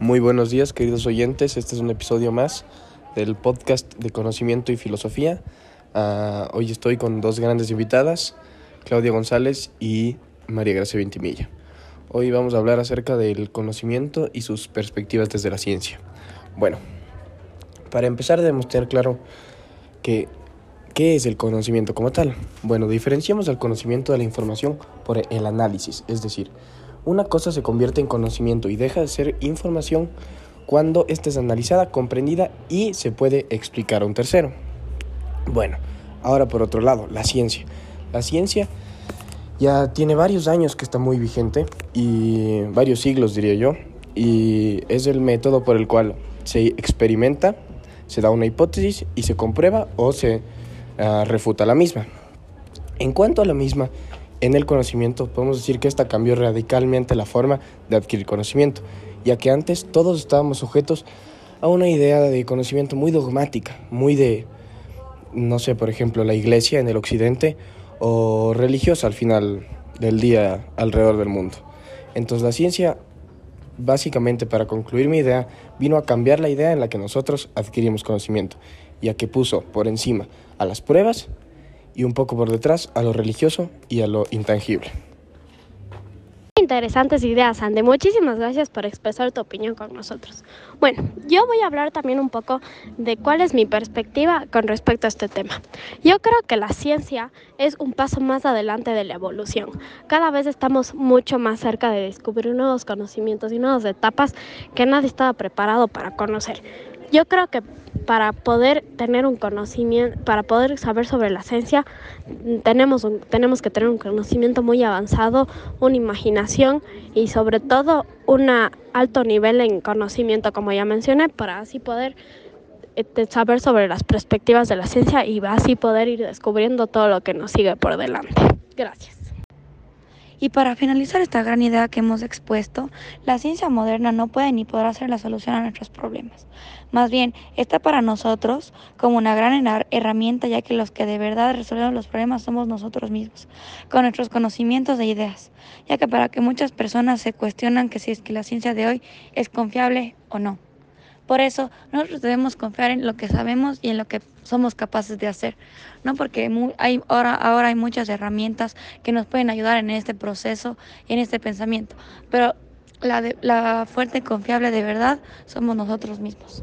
Muy buenos días, queridos oyentes. Este es un episodio más del podcast de conocimiento y filosofía. Uh, hoy estoy con dos grandes invitadas, Claudia González y María Gracia Ventimilla. Hoy vamos a hablar acerca del conocimiento y sus perspectivas desde la ciencia. Bueno, para empezar debemos tener claro que ¿qué es el conocimiento como tal? Bueno, diferenciamos el conocimiento de la información por el análisis, es decir, una cosa se convierte en conocimiento y deja de ser información cuando ésta es analizada, comprendida y se puede explicar a un tercero. Bueno, ahora por otro lado, la ciencia. La ciencia ya tiene varios años que está muy vigente y varios siglos diría yo, y es el método por el cual se experimenta, se da una hipótesis y se comprueba o se uh, refuta la misma. En cuanto a la misma, en el conocimiento, podemos decir que esta cambió radicalmente la forma de adquirir conocimiento, ya que antes todos estábamos sujetos a una idea de conocimiento muy dogmática, muy de, no sé, por ejemplo, la iglesia en el occidente o religiosa al final del día alrededor del mundo. Entonces la ciencia, básicamente para concluir mi idea, vino a cambiar la idea en la que nosotros adquirimos conocimiento, ya que puso por encima a las pruebas y un poco por detrás a lo religioso y a lo intangible. Interesantes ideas, Ande. Muchísimas gracias por expresar tu opinión con nosotros. Bueno, yo voy a hablar también un poco de cuál es mi perspectiva con respecto a este tema. Yo creo que la ciencia es un paso más adelante de la evolución. Cada vez estamos mucho más cerca de descubrir nuevos conocimientos y nuevas etapas que nadie estaba preparado para conocer. Yo creo que para poder tener un conocimiento, para poder saber sobre la ciencia, tenemos, tenemos que tener un conocimiento muy avanzado, una imaginación y sobre todo un alto nivel en conocimiento, como ya mencioné, para así poder eh, saber sobre las perspectivas de la ciencia y así poder ir descubriendo todo lo que nos sigue por delante. Gracias. Y para finalizar esta gran idea que hemos expuesto, la ciencia moderna no puede ni podrá ser la solución a nuestros problemas. Más bien, está para nosotros como una gran herramienta ya que los que de verdad resolvemos los problemas somos nosotros mismos, con nuestros conocimientos e ideas, ya que para que muchas personas se cuestionan que si es que la ciencia de hoy es confiable o no. Por eso nosotros debemos confiar en lo que sabemos y en lo que somos capaces de hacer, ¿no? Porque hay, ahora, ahora hay muchas herramientas que nos pueden ayudar en este proceso, y en este pensamiento, pero la, la fuerte y confiable de verdad somos nosotros mismos.